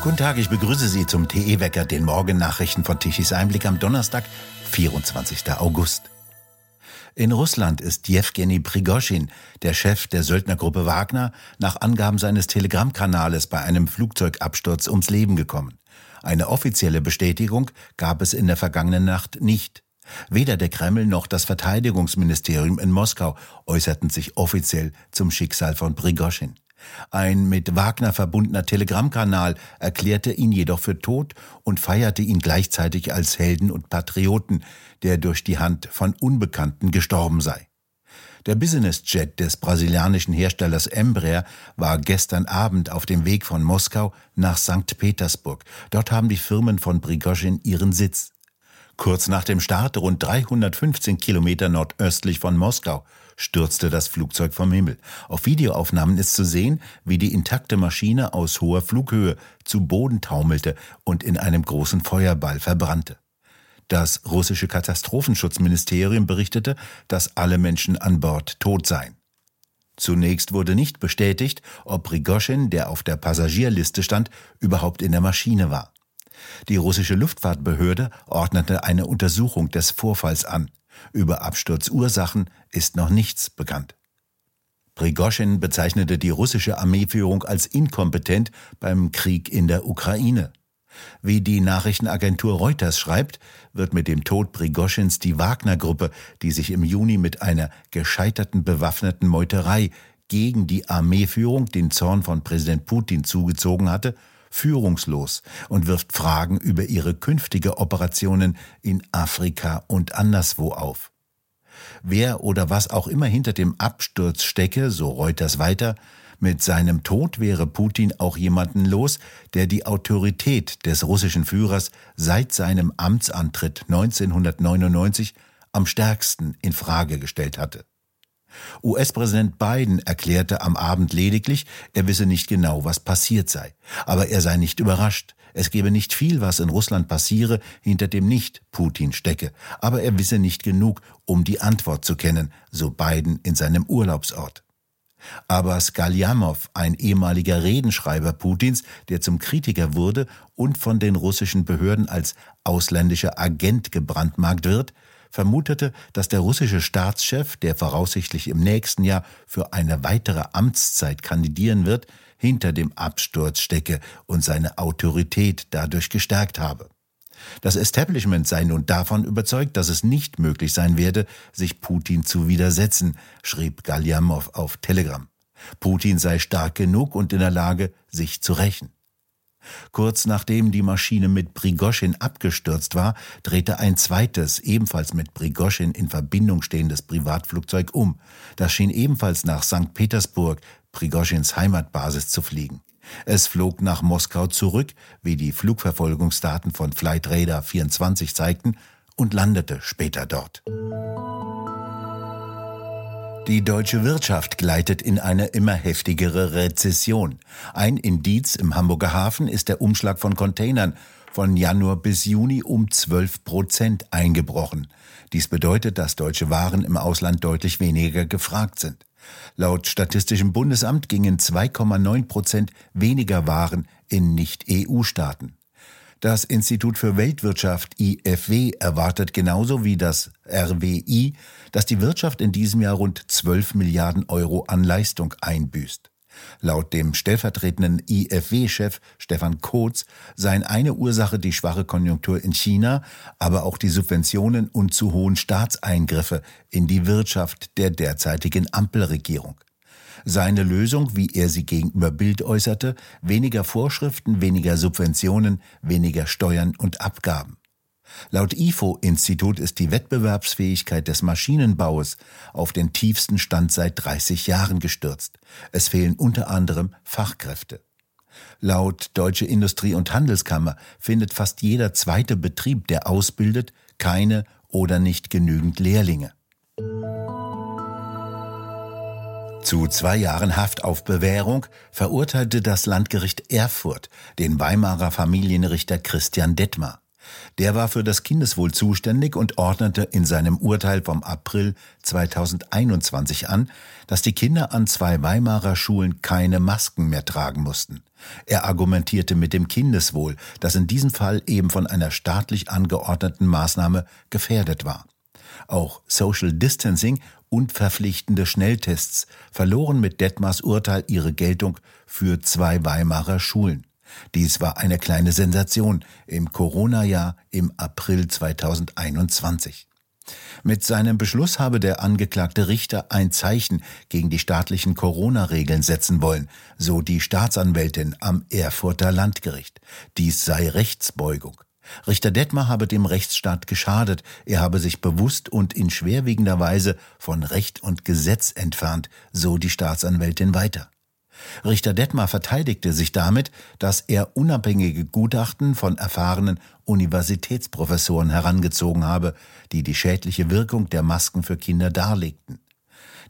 Guten Tag, ich begrüße Sie zum TE-Wecker, den Morgennachrichten von Tichys Einblick am Donnerstag, 24. August. In Russland ist Jewgeni Prigoschin, der Chef der Söldnergruppe Wagner, nach Angaben seines Telegram-Kanales bei einem Flugzeugabsturz ums Leben gekommen. Eine offizielle Bestätigung gab es in der vergangenen Nacht nicht. Weder der Kreml noch das Verteidigungsministerium in Moskau äußerten sich offiziell zum Schicksal von Prigoschin. Ein mit Wagner verbundener Telegrammkanal erklärte ihn jedoch für tot und feierte ihn gleichzeitig als Helden und Patrioten, der durch die Hand von Unbekannten gestorben sei. Der Businessjet des brasilianischen Herstellers Embraer war gestern Abend auf dem Weg von Moskau nach St. Petersburg. Dort haben die Firmen von Prigozhin ihren Sitz. Kurz nach dem Start, rund 315 Kilometer nordöstlich von Moskau, stürzte das Flugzeug vom Himmel. Auf Videoaufnahmen ist zu sehen, wie die intakte Maschine aus hoher Flughöhe zu Boden taumelte und in einem großen Feuerball verbrannte. Das russische Katastrophenschutzministerium berichtete, dass alle Menschen an Bord tot seien. Zunächst wurde nicht bestätigt, ob Prigoschin, der auf der Passagierliste stand, überhaupt in der Maschine war. Die russische Luftfahrtbehörde ordnete eine Untersuchung des Vorfalls an. Über Absturzursachen ist noch nichts bekannt. Prigoschin bezeichnete die russische Armeeführung als inkompetent beim Krieg in der Ukraine. Wie die Nachrichtenagentur Reuters schreibt, wird mit dem Tod Prigoschins die Wagner-Gruppe, die sich im Juni mit einer gescheiterten bewaffneten Meuterei gegen die Armeeführung den Zorn von Präsident Putin zugezogen hatte, führungslos und wirft Fragen über ihre künftige Operationen in Afrika und anderswo auf. Wer oder was auch immer hinter dem Absturz stecke, so Reuters weiter, mit seinem Tod wäre Putin auch jemanden los, der die Autorität des russischen Führers seit seinem Amtsantritt 1999 am stärksten in Frage gestellt hatte. US-Präsident Biden erklärte am Abend lediglich, er wisse nicht genau, was passiert sei. Aber er sei nicht überrascht. Es gebe nicht viel, was in Russland passiere, hinter dem nicht Putin stecke. Aber er wisse nicht genug, um die Antwort zu kennen, so Biden in seinem Urlaubsort. Aber Skaljamow, ein ehemaliger Redenschreiber Putins, der zum Kritiker wurde und von den russischen Behörden als ausländischer Agent gebrandmarkt wird, vermutete, dass der russische Staatschef, der voraussichtlich im nächsten Jahr für eine weitere Amtszeit kandidieren wird, hinter dem Absturz stecke und seine Autorität dadurch gestärkt habe. Das Establishment sei nun davon überzeugt, dass es nicht möglich sein werde, sich Putin zu widersetzen, schrieb Galjamow auf Telegram. Putin sei stark genug und in der Lage, sich zu rächen. Kurz nachdem die Maschine mit Prigoschin abgestürzt war, drehte ein zweites, ebenfalls mit Prigoschin in Verbindung stehendes Privatflugzeug um. Das schien ebenfalls nach St. Petersburg, Prigoschins Heimatbasis, zu fliegen. Es flog nach Moskau zurück, wie die Flugverfolgungsdaten von Flight Radar 24 zeigten, und landete später dort. Die deutsche Wirtschaft gleitet in eine immer heftigere Rezession. Ein Indiz im Hamburger Hafen ist der Umschlag von Containern von Januar bis Juni um 12 Prozent eingebrochen. Dies bedeutet, dass deutsche Waren im Ausland deutlich weniger gefragt sind. Laut Statistischem Bundesamt gingen 2,9 Prozent weniger Waren in Nicht-EU-Staaten. Das Institut für Weltwirtschaft IFW erwartet genauso wie das RWI, dass die Wirtschaft in diesem Jahr rund 12 Milliarden Euro an Leistung einbüßt. Laut dem stellvertretenden IFW-Chef Stefan Kotz seien eine Ursache die schwache Konjunktur in China, aber auch die Subventionen und zu hohen Staatseingriffe in die Wirtschaft der derzeitigen Ampelregierung. Seine Lösung, wie er sie gegenüber Bild äußerte, weniger Vorschriften, weniger Subventionen, weniger Steuern und Abgaben. Laut IFO-Institut ist die Wettbewerbsfähigkeit des Maschinenbaues auf den tiefsten Stand seit 30 Jahren gestürzt. Es fehlen unter anderem Fachkräfte. Laut Deutsche Industrie- und Handelskammer findet fast jeder zweite Betrieb, der ausbildet, keine oder nicht genügend Lehrlinge. Zu zwei Jahren Haft auf Bewährung verurteilte das Landgericht Erfurt den Weimarer Familienrichter Christian Detmar. Der war für das Kindeswohl zuständig und ordnete in seinem Urteil vom April 2021 an, dass die Kinder an zwei Weimarer Schulen keine Masken mehr tragen mussten. Er argumentierte mit dem Kindeswohl, das in diesem Fall eben von einer staatlich angeordneten Maßnahme gefährdet war. Auch Social Distancing und verpflichtende Schnelltests verloren mit Detmars Urteil ihre Geltung für zwei Weimarer Schulen. Dies war eine kleine Sensation im Corona-Jahr im April 2021. Mit seinem Beschluss habe der angeklagte Richter ein Zeichen gegen die staatlichen Corona-Regeln setzen wollen, so die Staatsanwältin am Erfurter Landgericht. Dies sei Rechtsbeugung. Richter Detmar habe dem Rechtsstaat geschadet, er habe sich bewusst und in schwerwiegender Weise von Recht und Gesetz entfernt, so die Staatsanwältin weiter. Richter Detmar verteidigte sich damit, dass er unabhängige Gutachten von erfahrenen Universitätsprofessoren herangezogen habe, die die schädliche Wirkung der Masken für Kinder darlegten.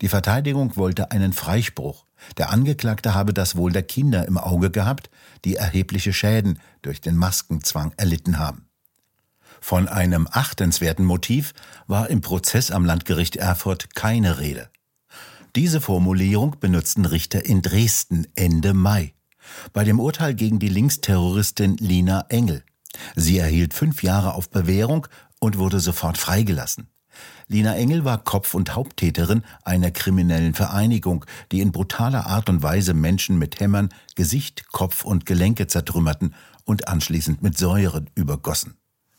Die Verteidigung wollte einen Freispruch. Der Angeklagte habe das Wohl der Kinder im Auge gehabt, die erhebliche Schäden durch den Maskenzwang erlitten haben. Von einem achtenswerten Motiv war im Prozess am Landgericht Erfurt keine Rede. Diese Formulierung benutzten Richter in Dresden Ende Mai. Bei dem Urteil gegen die Linksterroristin Lina Engel. Sie erhielt fünf Jahre auf Bewährung und wurde sofort freigelassen. Lina Engel war Kopf- und Haupttäterin einer kriminellen Vereinigung, die in brutaler Art und Weise Menschen mit Hämmern Gesicht, Kopf und Gelenke zertrümmerten und anschließend mit Säure übergossen.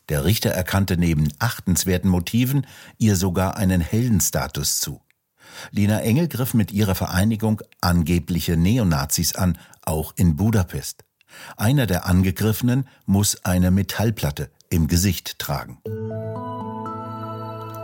Der Richter erkannte neben achtenswerten Motiven ihr sogar einen Heldenstatus zu. Lina Engel griff mit ihrer Vereinigung angebliche Neonazis an, auch in Budapest. Einer der Angegriffenen muss eine Metallplatte im Gesicht tragen.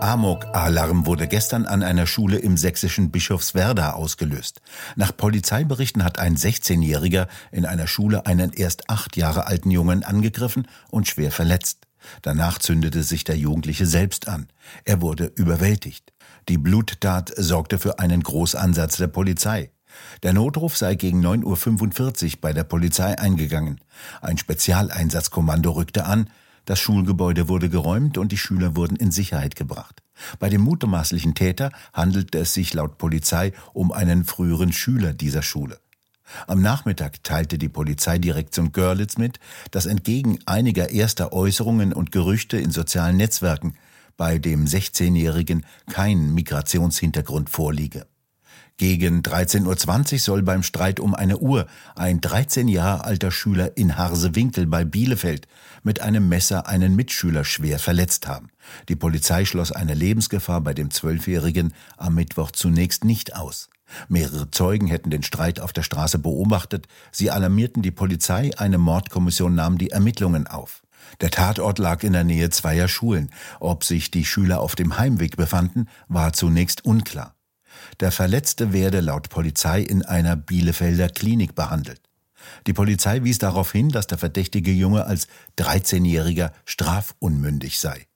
Amok-Alarm wurde gestern an einer Schule im sächsischen Bischofswerda ausgelöst. Nach Polizeiberichten hat ein 16-Jähriger in einer Schule einen erst acht Jahre alten Jungen angegriffen und schwer verletzt. Danach zündete sich der Jugendliche selbst an. Er wurde überwältigt. Die Bluttat sorgte für einen Großansatz der Polizei. Der Notruf sei gegen 9.45 Uhr bei der Polizei eingegangen. Ein Spezialeinsatzkommando rückte an, das Schulgebäude wurde geräumt und die Schüler wurden in Sicherheit gebracht. Bei dem mutmaßlichen Täter handelte es sich laut Polizei um einen früheren Schüler dieser Schule. Am Nachmittag teilte die Polizeidirektion Görlitz mit, dass entgegen einiger erster Äußerungen und Gerüchte in sozialen Netzwerken bei dem 16-Jährigen kein Migrationshintergrund vorliege. Gegen 13.20 Uhr soll beim Streit um eine Uhr ein 13 Jahre alter Schüler in Harsewinkel bei Bielefeld mit einem Messer einen Mitschüler schwer verletzt haben. Die Polizei schloss eine Lebensgefahr bei dem Zwölfjährigen am Mittwoch zunächst nicht aus. Mehrere Zeugen hätten den Streit auf der Straße beobachtet. Sie alarmierten die Polizei, eine Mordkommission nahm die Ermittlungen auf. Der Tatort lag in der Nähe zweier Schulen. Ob sich die Schüler auf dem Heimweg befanden, war zunächst unklar. Der Verletzte werde laut Polizei in einer Bielefelder Klinik behandelt. Die Polizei wies darauf hin, dass der verdächtige Junge als 13-Jähriger strafunmündig sei.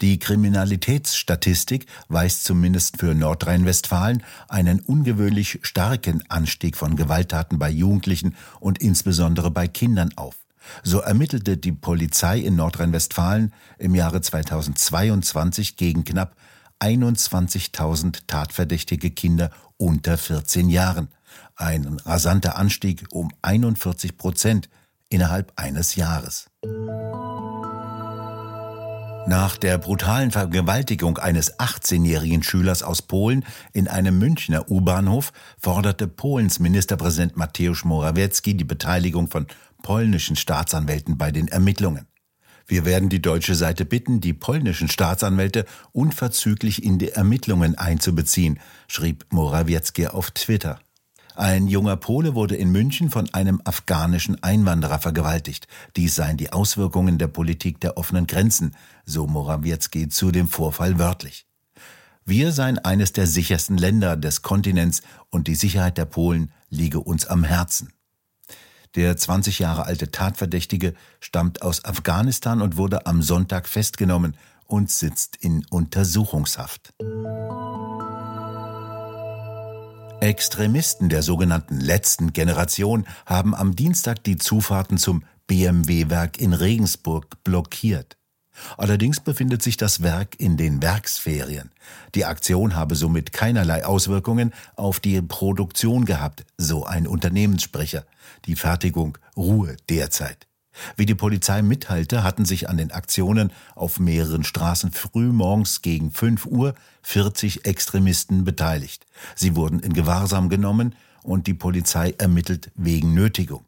Die Kriminalitätsstatistik weist zumindest für Nordrhein-Westfalen einen ungewöhnlich starken Anstieg von Gewalttaten bei Jugendlichen und insbesondere bei Kindern auf. So ermittelte die Polizei in Nordrhein-Westfalen im Jahre 2022 gegen knapp 21.000 tatverdächtige Kinder unter 14 Jahren. Ein rasanter Anstieg um 41 Prozent innerhalb eines Jahres. Nach der brutalen Vergewaltigung eines 18-jährigen Schülers aus Polen in einem Münchner U-Bahnhof forderte Polens Ministerpräsident Mateusz Morawiecki die Beteiligung von polnischen Staatsanwälten bei den Ermittlungen. Wir werden die deutsche Seite bitten, die polnischen Staatsanwälte unverzüglich in die Ermittlungen einzubeziehen, schrieb Morawiecki auf Twitter. Ein junger Pole wurde in München von einem afghanischen Einwanderer vergewaltigt. Dies seien die Auswirkungen der Politik der offenen Grenzen, so Morawiecki zu dem Vorfall wörtlich. Wir seien eines der sichersten Länder des Kontinents und die Sicherheit der Polen liege uns am Herzen. Der 20 Jahre alte Tatverdächtige stammt aus Afghanistan und wurde am Sonntag festgenommen und sitzt in Untersuchungshaft. Extremisten der sogenannten letzten Generation haben am Dienstag die Zufahrten zum BMW-Werk in Regensburg blockiert. Allerdings befindet sich das Werk in den Werksferien. Die Aktion habe somit keinerlei Auswirkungen auf die Produktion gehabt, so ein Unternehmenssprecher. Die Fertigung ruhe derzeit. Wie die Polizei mitteilte, hatten sich an den Aktionen auf mehreren Straßen frühmorgens gegen 5 Uhr 40 Extremisten beteiligt. Sie wurden in Gewahrsam genommen und die Polizei ermittelt wegen Nötigung.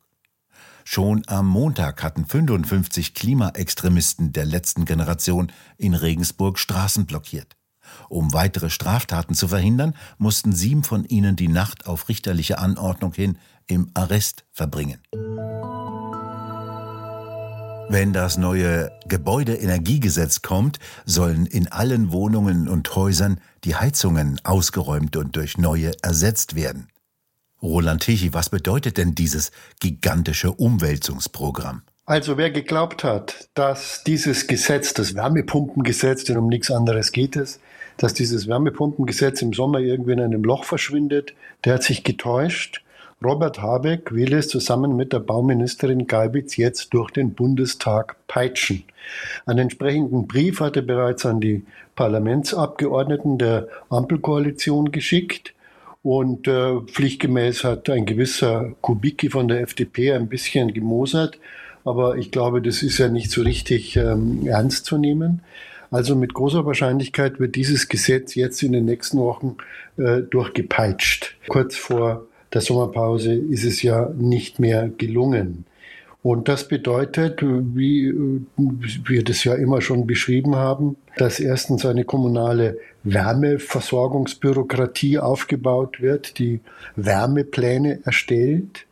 Schon am Montag hatten 55 Klimaextremisten der letzten Generation in Regensburg Straßen blockiert. Um weitere Straftaten zu verhindern, mussten sieben von ihnen die Nacht auf richterliche Anordnung hin im Arrest verbringen. Wenn das neue Gebäudeenergiegesetz kommt, sollen in allen Wohnungen und Häusern die Heizungen ausgeräumt und durch neue ersetzt werden. Roland Tichy, was bedeutet denn dieses gigantische Umwälzungsprogramm? Also wer geglaubt hat, dass dieses Gesetz, das Wärmepumpengesetz, denn um nichts anderes geht es, dass dieses Wärmepumpengesetz im Sommer irgendwie in einem Loch verschwindet, der hat sich getäuscht. Robert Habeck will es zusammen mit der Bauministerin Geibitz jetzt durch den Bundestag peitschen. Einen entsprechenden Brief hat er bereits an die Parlamentsabgeordneten der Ampelkoalition geschickt. Und äh, pflichtgemäß hat ein gewisser Kubicki von der FDP ein bisschen gemosert. Aber ich glaube, das ist ja nicht so richtig ähm, ernst zu nehmen. Also mit großer Wahrscheinlichkeit wird dieses Gesetz jetzt in den nächsten Wochen äh, durchgepeitscht. Kurz vor der Sommerpause ist es ja nicht mehr gelungen. Und das bedeutet, wie wir das ja immer schon beschrieben haben, dass erstens eine kommunale Wärmeversorgungsbürokratie aufgebaut wird, die Wärmepläne erstellt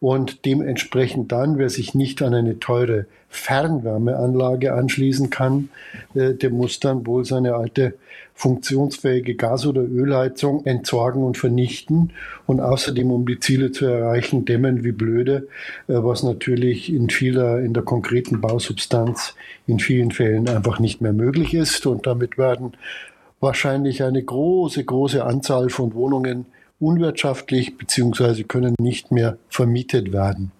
und dementsprechend dann, wer sich nicht an eine teure Fernwärmeanlage anschließen kann, äh, der muss dann wohl seine alte funktionsfähige Gas- oder Ölheizung entsorgen und vernichten und außerdem, um die Ziele zu erreichen, dämmen wie blöde, äh, was natürlich in vieler, in der konkreten Bausubstanz in vielen Fällen einfach nicht mehr möglich ist und damit werden wahrscheinlich eine große, große Anzahl von Wohnungen unwirtschaftlich beziehungsweise können nicht mehr vermietet werden.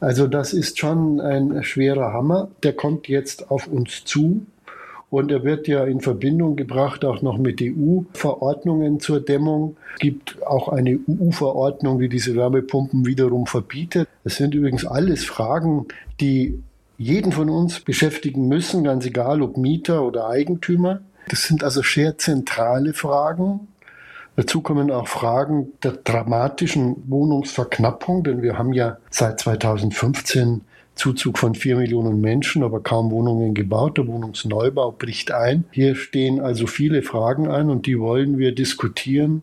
Also das ist schon ein schwerer Hammer. Der kommt jetzt auf uns zu. Und er wird ja in Verbindung gebracht auch noch mit EU-Verordnungen zur Dämmung. Es gibt auch eine EU-Verordnung, die diese Wärmepumpen wiederum verbietet. Es sind übrigens alles Fragen, die jeden von uns beschäftigen müssen, ganz egal ob Mieter oder Eigentümer. Das sind also sehr zentrale Fragen. Dazu kommen auch Fragen der dramatischen Wohnungsverknappung, denn wir haben ja seit 2015 Zuzug von vier Millionen Menschen, aber kaum Wohnungen gebaut. Der Wohnungsneubau bricht ein. Hier stehen also viele Fragen an und die wollen wir diskutieren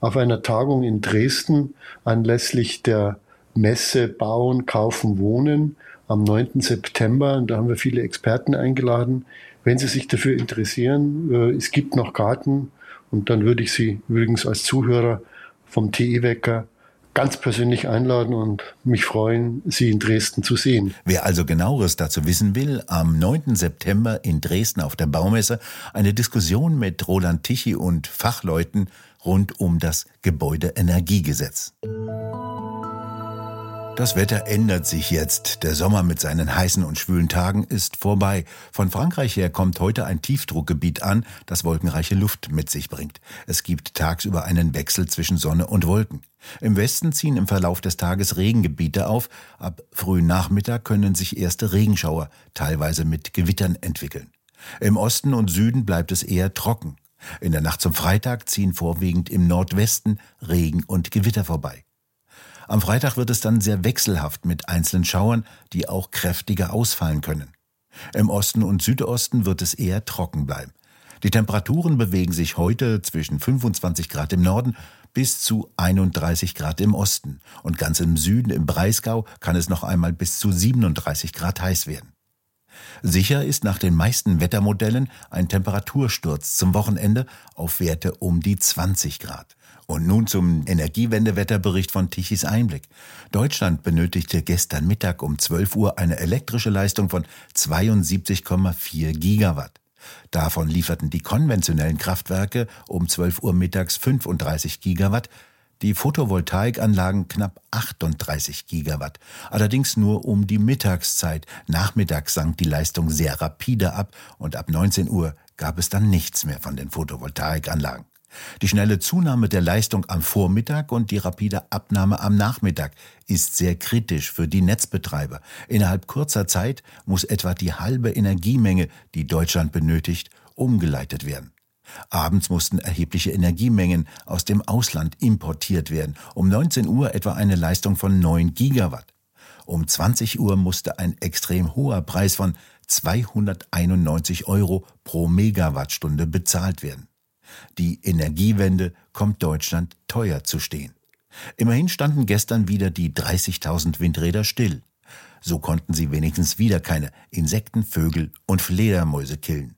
auf einer Tagung in Dresden anlässlich der Messe Bauen, Kaufen, Wohnen am 9. September. Und da haben wir viele Experten eingeladen. Wenn Sie sich dafür interessieren, äh, es gibt noch Karten und dann würde ich Sie übrigens als Zuhörer vom TE-Wecker ganz persönlich einladen und mich freuen, Sie in Dresden zu sehen. Wer also genaueres dazu wissen will, am 9. September in Dresden auf der Baumesse eine Diskussion mit Roland Tichy und Fachleuten rund um das Gebäudeenergiegesetz. Das Wetter ändert sich jetzt. Der Sommer mit seinen heißen und schwülen Tagen ist vorbei. Von Frankreich her kommt heute ein Tiefdruckgebiet an, das wolkenreiche Luft mit sich bringt. Es gibt tagsüber einen Wechsel zwischen Sonne und Wolken. Im Westen ziehen im Verlauf des Tages Regengebiete auf. Ab frühen Nachmittag können sich erste Regenschauer, teilweise mit Gewittern, entwickeln. Im Osten und Süden bleibt es eher trocken. In der Nacht zum Freitag ziehen vorwiegend im Nordwesten Regen und Gewitter vorbei. Am Freitag wird es dann sehr wechselhaft mit einzelnen Schauern, die auch kräftiger ausfallen können. Im Osten und Südosten wird es eher trocken bleiben. Die Temperaturen bewegen sich heute zwischen 25 Grad im Norden bis zu 31 Grad im Osten und ganz im Süden im Breisgau kann es noch einmal bis zu 37 Grad heiß werden. Sicher ist nach den meisten Wettermodellen ein Temperatursturz zum Wochenende auf Werte um die 20 Grad. Und nun zum Energiewendewetterbericht von Tichys Einblick. Deutschland benötigte gestern Mittag um 12 Uhr eine elektrische Leistung von 72,4 Gigawatt. Davon lieferten die konventionellen Kraftwerke um 12 Uhr mittags 35 Gigawatt, Die Photovoltaikanlagen knapp 38 Gigawatt. Allerdings nur um die Mittagszeit. Nachmittags sank die Leistung sehr rapide ab und ab 19 Uhr gab es dann nichts mehr von den Photovoltaikanlagen. Die schnelle Zunahme der Leistung am Vormittag und die rapide Abnahme am Nachmittag ist sehr kritisch für die Netzbetreiber. Innerhalb kurzer Zeit muss etwa die halbe Energiemenge, die Deutschland benötigt, umgeleitet werden. Abends mussten erhebliche Energiemengen aus dem Ausland importiert werden. Um 19 Uhr etwa eine Leistung von 9 Gigawatt. Um 20 Uhr musste ein extrem hoher Preis von 291 Euro pro Megawattstunde bezahlt werden. Die Energiewende kommt Deutschland teuer zu stehen. Immerhin standen gestern wieder die 30.000 Windräder still. So konnten sie wenigstens wieder keine Insekten, Vögel und Fledermäuse killen.